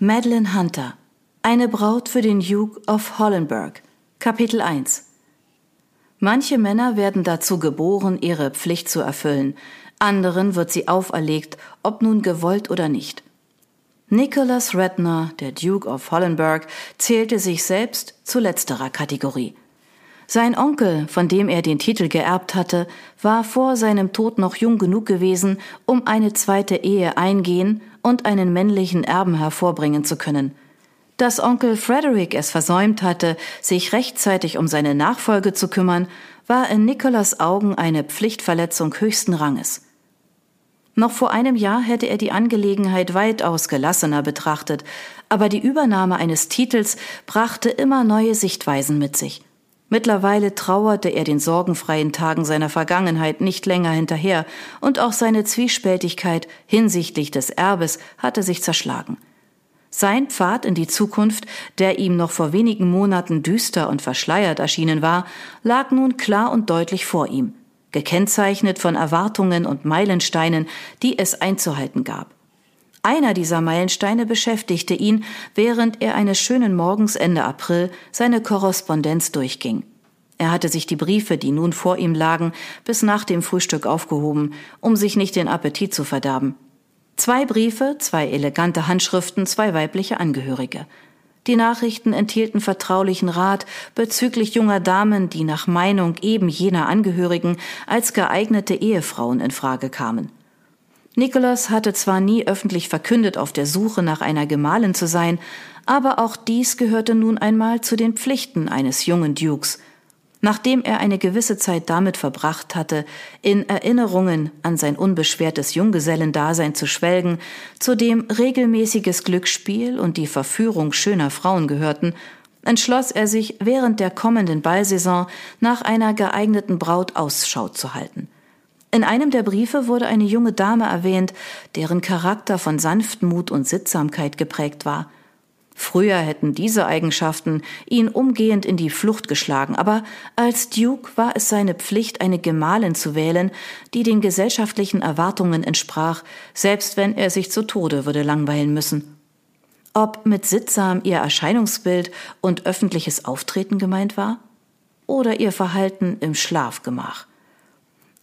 Madeline Hunter Eine Braut für den Duke of Hollenberg Kapitel 1 Manche Männer werden dazu geboren, ihre Pflicht zu erfüllen, anderen wird sie auferlegt, ob nun gewollt oder nicht. Nicholas Redner, der Duke of Hollenberg, zählte sich selbst zu letzterer Kategorie. Sein Onkel, von dem er den Titel geerbt hatte, war vor seinem Tod noch jung genug gewesen, um eine zweite Ehe eingehen und einen männlichen Erben hervorbringen zu können. Dass Onkel Frederick es versäumt hatte, sich rechtzeitig um seine Nachfolge zu kümmern, war in Nicholas Augen eine Pflichtverletzung höchsten Ranges. Noch vor einem Jahr hätte er die Angelegenheit weitaus gelassener betrachtet, aber die Übernahme eines Titels brachte immer neue Sichtweisen mit sich. Mittlerweile trauerte er den sorgenfreien Tagen seiner Vergangenheit nicht länger hinterher, und auch seine Zwiespältigkeit hinsichtlich des Erbes hatte sich zerschlagen. Sein Pfad in die Zukunft, der ihm noch vor wenigen Monaten düster und verschleiert erschienen war, lag nun klar und deutlich vor ihm gekennzeichnet von Erwartungen und Meilensteinen, die es einzuhalten gab. Einer dieser Meilensteine beschäftigte ihn, während er eines schönen Morgens Ende April seine Korrespondenz durchging. Er hatte sich die Briefe, die nun vor ihm lagen, bis nach dem Frühstück aufgehoben, um sich nicht den Appetit zu verderben. Zwei Briefe, zwei elegante Handschriften, zwei weibliche Angehörige. Die Nachrichten enthielten vertraulichen Rat bezüglich junger Damen, die nach Meinung eben jener Angehörigen als geeignete Ehefrauen in Frage kamen. Nicholas hatte zwar nie öffentlich verkündet, auf der Suche nach einer Gemahlin zu sein, aber auch dies gehörte nun einmal zu den Pflichten eines jungen Dukes, Nachdem er eine gewisse Zeit damit verbracht hatte, in Erinnerungen an sein unbeschwertes Junggesellendasein zu schwelgen, zu dem regelmäßiges Glücksspiel und die Verführung schöner Frauen gehörten, entschloss er sich, während der kommenden Ballsaison nach einer geeigneten Braut Ausschau zu halten. In einem der Briefe wurde eine junge Dame erwähnt, deren Charakter von Sanftmut und Sittsamkeit geprägt war. Früher hätten diese Eigenschaften ihn umgehend in die Flucht geschlagen, aber als Duke war es seine Pflicht, eine Gemahlin zu wählen, die den gesellschaftlichen Erwartungen entsprach, selbst wenn er sich zu Tode würde langweilen müssen. Ob mit sittsam ihr Erscheinungsbild und öffentliches Auftreten gemeint war? Oder ihr Verhalten im Schlafgemach?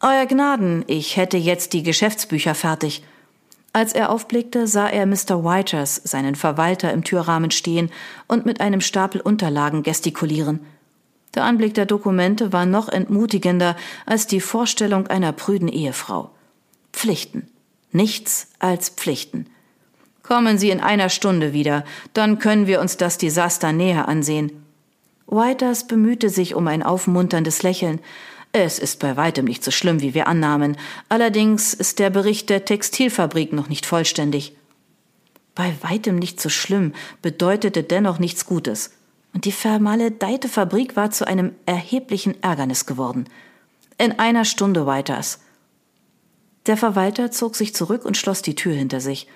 Euer Gnaden, ich hätte jetzt die Geschäftsbücher fertig, als er aufblickte, sah er Mr. Whiters, seinen Verwalter, im Türrahmen stehen und mit einem Stapel Unterlagen gestikulieren. Der Anblick der Dokumente war noch entmutigender als die Vorstellung einer prüden Ehefrau. Pflichten. Nichts als Pflichten. Kommen Sie in einer Stunde wieder, dann können wir uns das Desaster näher ansehen. Whiters bemühte sich um ein aufmunterndes Lächeln, es ist bei weitem nicht so schlimm, wie wir annahmen. Allerdings ist der Bericht der Textilfabrik noch nicht vollständig. Bei weitem nicht so schlimm bedeutete dennoch nichts Gutes. Und die vermaledeite Fabrik war zu einem erheblichen Ärgernis geworden. In einer Stunde weiters. Der Verwalter zog sich zurück und schloss die Tür hinter sich.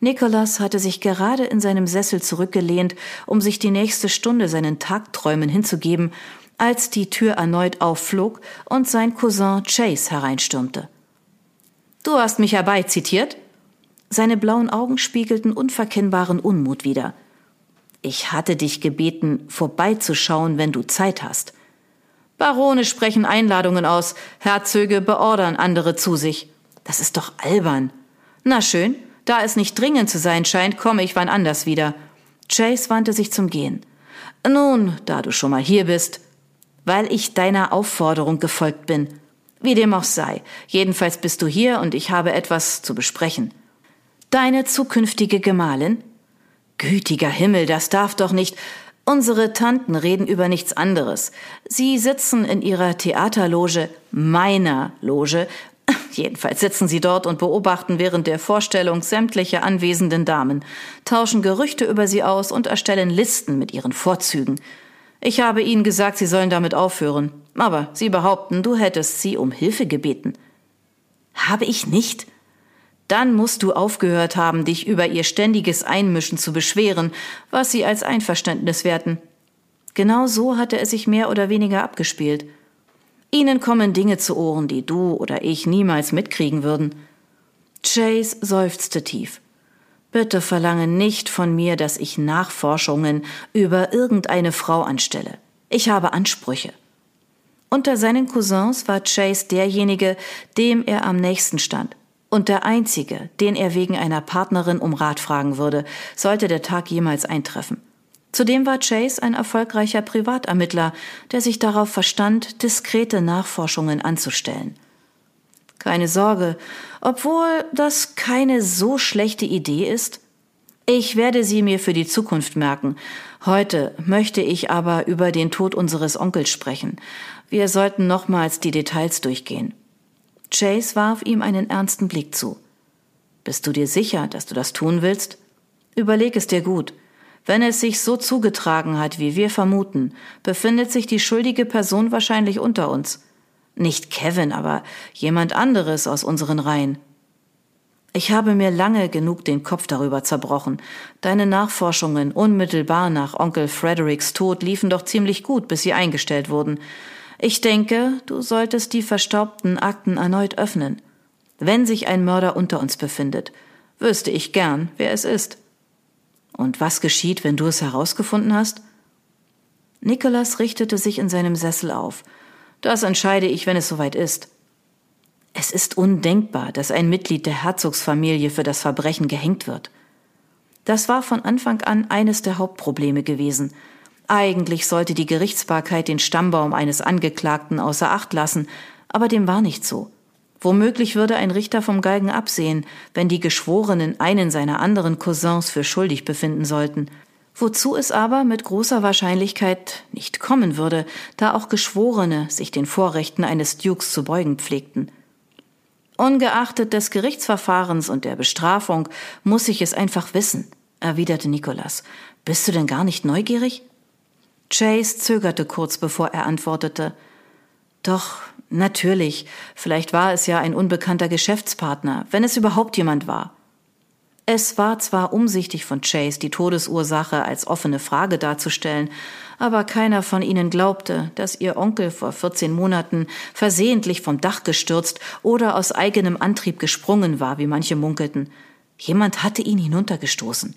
Nicholas hatte sich gerade in seinem Sessel zurückgelehnt, um sich die nächste Stunde seinen Tagträumen hinzugeben, als die Tür erneut aufflog und sein Cousin Chase hereinstürmte. Du hast mich herbeizitiert? Seine blauen Augen spiegelten unverkennbaren Unmut wider. Ich hatte dich gebeten, vorbeizuschauen, wenn du Zeit hast. Barone sprechen Einladungen aus, Herzöge beordern andere zu sich. Das ist doch albern. Na schön, da es nicht dringend zu sein scheint, komme ich wann anders wieder. Chase wandte sich zum Gehen. Nun, da du schon mal hier bist, weil ich deiner Aufforderung gefolgt bin. Wie dem auch sei, jedenfalls bist du hier und ich habe etwas zu besprechen. Deine zukünftige Gemahlin? Gütiger Himmel, das darf doch nicht. Unsere Tanten reden über nichts anderes. Sie sitzen in ihrer Theaterloge, meiner Loge, Jedenfalls sitzen sie dort und beobachten während der Vorstellung sämtliche anwesenden Damen, tauschen Gerüchte über sie aus und erstellen Listen mit ihren Vorzügen. Ich habe ihnen gesagt, sie sollen damit aufhören. Aber sie behaupten, du hättest sie um Hilfe gebeten. Habe ich nicht? Dann musst du aufgehört haben, dich über ihr ständiges Einmischen zu beschweren, was sie als Einverständnis werten. Genau so hatte es sich mehr oder weniger abgespielt. Ihnen kommen Dinge zu Ohren, die du oder ich niemals mitkriegen würden. Chase seufzte tief. Bitte verlange nicht von mir, dass ich Nachforschungen über irgendeine Frau anstelle. Ich habe Ansprüche. Unter seinen Cousins war Chase derjenige, dem er am nächsten stand und der einzige, den er wegen einer Partnerin um Rat fragen würde, sollte der Tag jemals eintreffen. Zudem war Chase ein erfolgreicher Privatermittler, der sich darauf verstand, diskrete Nachforschungen anzustellen. Keine Sorge, obwohl das keine so schlechte Idee ist. Ich werde sie mir für die Zukunft merken. Heute möchte ich aber über den Tod unseres Onkels sprechen. Wir sollten nochmals die Details durchgehen. Chase warf ihm einen ernsten Blick zu. Bist du dir sicher, dass du das tun willst? Überleg es dir gut. Wenn es sich so zugetragen hat, wie wir vermuten, befindet sich die schuldige Person wahrscheinlich unter uns. Nicht Kevin, aber jemand anderes aus unseren Reihen. Ich habe mir lange genug den Kopf darüber zerbrochen. Deine Nachforschungen unmittelbar nach Onkel Fredericks Tod liefen doch ziemlich gut, bis sie eingestellt wurden. Ich denke, du solltest die verstaubten Akten erneut öffnen. Wenn sich ein Mörder unter uns befindet, wüsste ich gern, wer es ist. Und was geschieht, wenn du es herausgefunden hast? Nikolas richtete sich in seinem Sessel auf. Das entscheide ich, wenn es soweit ist. Es ist undenkbar, dass ein Mitglied der Herzogsfamilie für das Verbrechen gehängt wird. Das war von Anfang an eines der Hauptprobleme gewesen. Eigentlich sollte die Gerichtsbarkeit den Stammbaum eines Angeklagten außer Acht lassen, aber dem war nicht so. Womöglich würde ein Richter vom Galgen absehen, wenn die Geschworenen einen seiner anderen Cousins für schuldig befinden sollten – wozu es aber mit großer Wahrscheinlichkeit nicht kommen würde, da auch Geschworene sich den Vorrechten eines Dukes zu beugen pflegten. Ungeachtet des Gerichtsverfahrens und der Bestrafung muss ich es einfach wissen, erwiderte Nicholas. Bist du denn gar nicht neugierig? Chase zögerte kurz, bevor er antwortete. Doch, natürlich, vielleicht war es ja ein unbekannter Geschäftspartner, wenn es überhaupt jemand war. Es war zwar umsichtig von Chase, die Todesursache als offene Frage darzustellen, aber keiner von ihnen glaubte, dass ihr Onkel vor 14 Monaten versehentlich vom Dach gestürzt oder aus eigenem Antrieb gesprungen war, wie manche munkelten. Jemand hatte ihn hinuntergestoßen.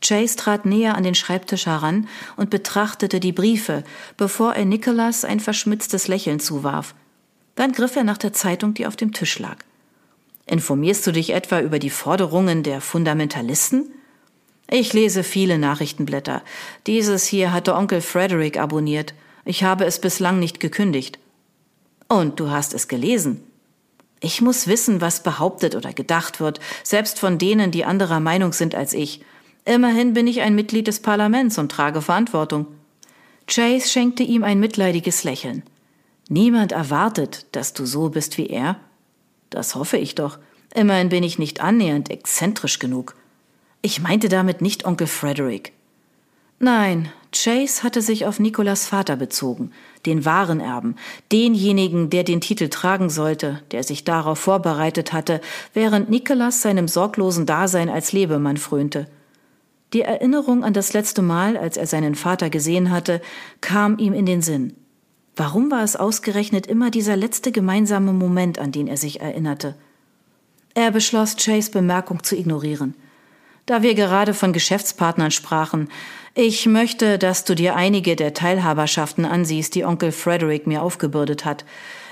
Chase trat näher an den Schreibtisch heran und betrachtete die Briefe, bevor er Nicholas ein verschmitztes Lächeln zuwarf. Dann griff er nach der Zeitung, die auf dem Tisch lag. Informierst du dich etwa über die Forderungen der Fundamentalisten? Ich lese viele Nachrichtenblätter. Dieses hier hatte Onkel Frederick abonniert. Ich habe es bislang nicht gekündigt. Und du hast es gelesen. Ich muss wissen, was behauptet oder gedacht wird, selbst von denen, die anderer Meinung sind als ich. Immerhin bin ich ein Mitglied des Parlaments und trage Verantwortung. Chase schenkte ihm ein mitleidiges Lächeln. Niemand erwartet, dass du so bist wie er. Das hoffe ich doch. Immerhin bin ich nicht annähernd exzentrisch genug. Ich meinte damit nicht Onkel Frederick. Nein, Chase hatte sich auf Nikolas Vater bezogen, den wahren Erben, denjenigen, der den Titel tragen sollte, der sich darauf vorbereitet hatte, während Nikolas seinem sorglosen Dasein als Lebemann frönte. Die Erinnerung an das letzte Mal, als er seinen Vater gesehen hatte, kam ihm in den Sinn. Warum war es ausgerechnet immer dieser letzte gemeinsame Moment, an den er sich erinnerte? Er beschloss, Chase Bemerkung zu ignorieren. Da wir gerade von Geschäftspartnern sprachen, ich möchte, dass du dir einige der Teilhaberschaften ansiehst, die Onkel Frederick mir aufgebürdet hat.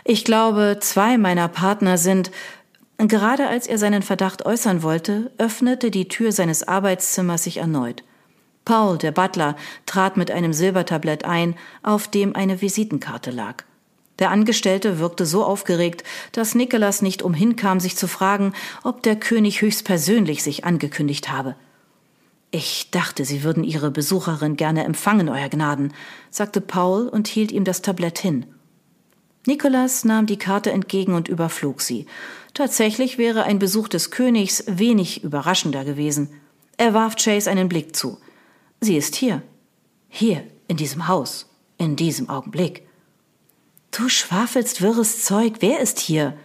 Ich glaube, zwei meiner Partner sind. Gerade als er seinen Verdacht äußern wollte, öffnete die Tür seines Arbeitszimmers sich erneut. Paul, der Butler, trat mit einem Silbertablett ein, auf dem eine Visitenkarte lag. Der Angestellte wirkte so aufgeregt, dass Nicholas nicht umhin kam, sich zu fragen, ob der König höchstpersönlich sich angekündigt habe. Ich dachte, Sie würden Ihre Besucherin gerne empfangen, Euer Gnaden, sagte Paul und hielt ihm das Tablett hin. Nicholas nahm die Karte entgegen und überflog sie. Tatsächlich wäre ein Besuch des Königs wenig überraschender gewesen. Er warf Chase einen Blick zu. Sie ist hier. Hier, in diesem Haus. In diesem Augenblick. Du schwafelst wirres Zeug. Wer ist hier?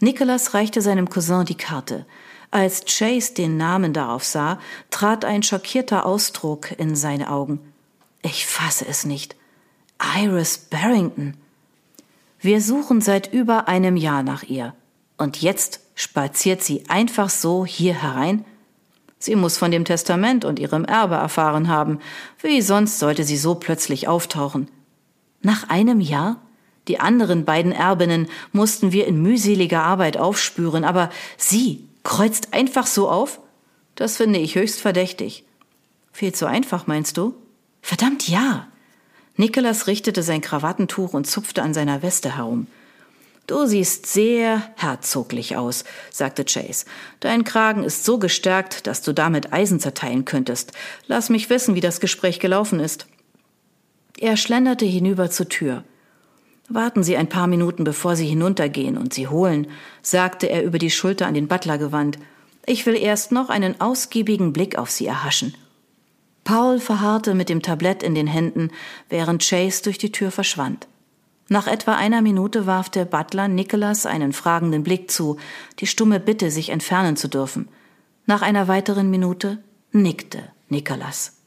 Nicholas reichte seinem Cousin die Karte. Als Chase den Namen darauf sah, trat ein schockierter Ausdruck in seine Augen. Ich fasse es nicht. Iris Barrington. Wir suchen seit über einem Jahr nach ihr. Und jetzt spaziert sie einfach so hier herein? Sie muss von dem Testament und ihrem Erbe erfahren haben. Wie sonst sollte sie so plötzlich auftauchen? Nach einem Jahr? Die anderen beiden Erbinnen mussten wir in mühseliger Arbeit aufspüren, aber sie kreuzt einfach so auf? Das finde ich höchst verdächtig. Viel zu einfach, meinst du? Verdammt ja. Nikolas richtete sein Krawattentuch und zupfte an seiner Weste herum. Du siehst sehr herzoglich aus, sagte Chase. Dein Kragen ist so gestärkt, dass du damit Eisen zerteilen könntest. Lass mich wissen, wie das Gespräch gelaufen ist. Er schlenderte hinüber zur Tür. Warten Sie ein paar Minuten, bevor Sie hinuntergehen und sie holen, sagte er über die Schulter an den Butler gewandt. Ich will erst noch einen ausgiebigen Blick auf Sie erhaschen. Paul verharrte mit dem Tablett in den Händen, während Chase durch die Tür verschwand. Nach etwa einer Minute warf der Butler Nicholas einen fragenden Blick zu, die stumme Bitte, sich entfernen zu dürfen. Nach einer weiteren Minute nickte Nicholas.